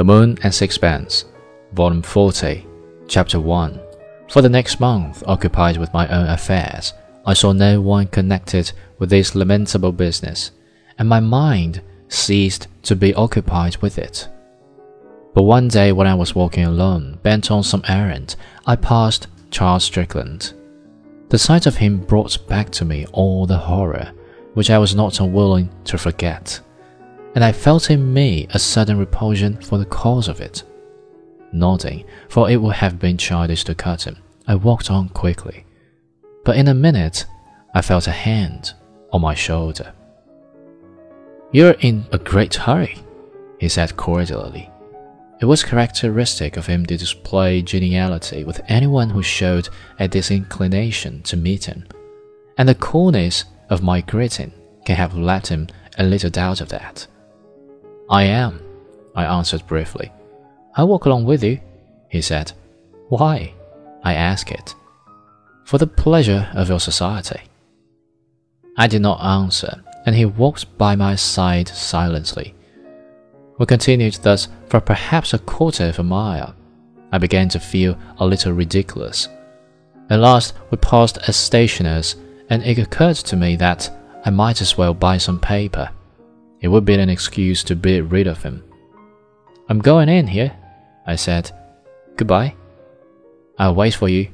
The Moon and Sixpence, Volume 40, Chapter 1. For the next month, occupied with my own affairs, I saw no one connected with this lamentable business, and my mind ceased to be occupied with it. But one day, when I was walking alone, bent on some errand, I passed Charles Strickland. The sight of him brought back to me all the horror, which I was not unwilling to forget and I felt in me a sudden repulsion for the cause of it. Nodding, for it would have been childish to cut him, I walked on quickly. But in a minute, I felt a hand on my shoulder. You're in a great hurry, he said cordially. It was characteristic of him to display geniality with anyone who showed a disinclination to meet him, and the coolness of my greeting can have left him a little doubt of that. I am, I answered briefly. I'll walk along with you, he said. Why? I asked it. For the pleasure of your society. I did not answer, and he walked by my side silently. We continued thus for perhaps a quarter of a mile. I began to feel a little ridiculous. At last, we paused a stationer's, and it occurred to me that I might as well buy some paper. It would be an excuse to be rid of him. I'm going in here, I said. Goodbye. I'll wait for you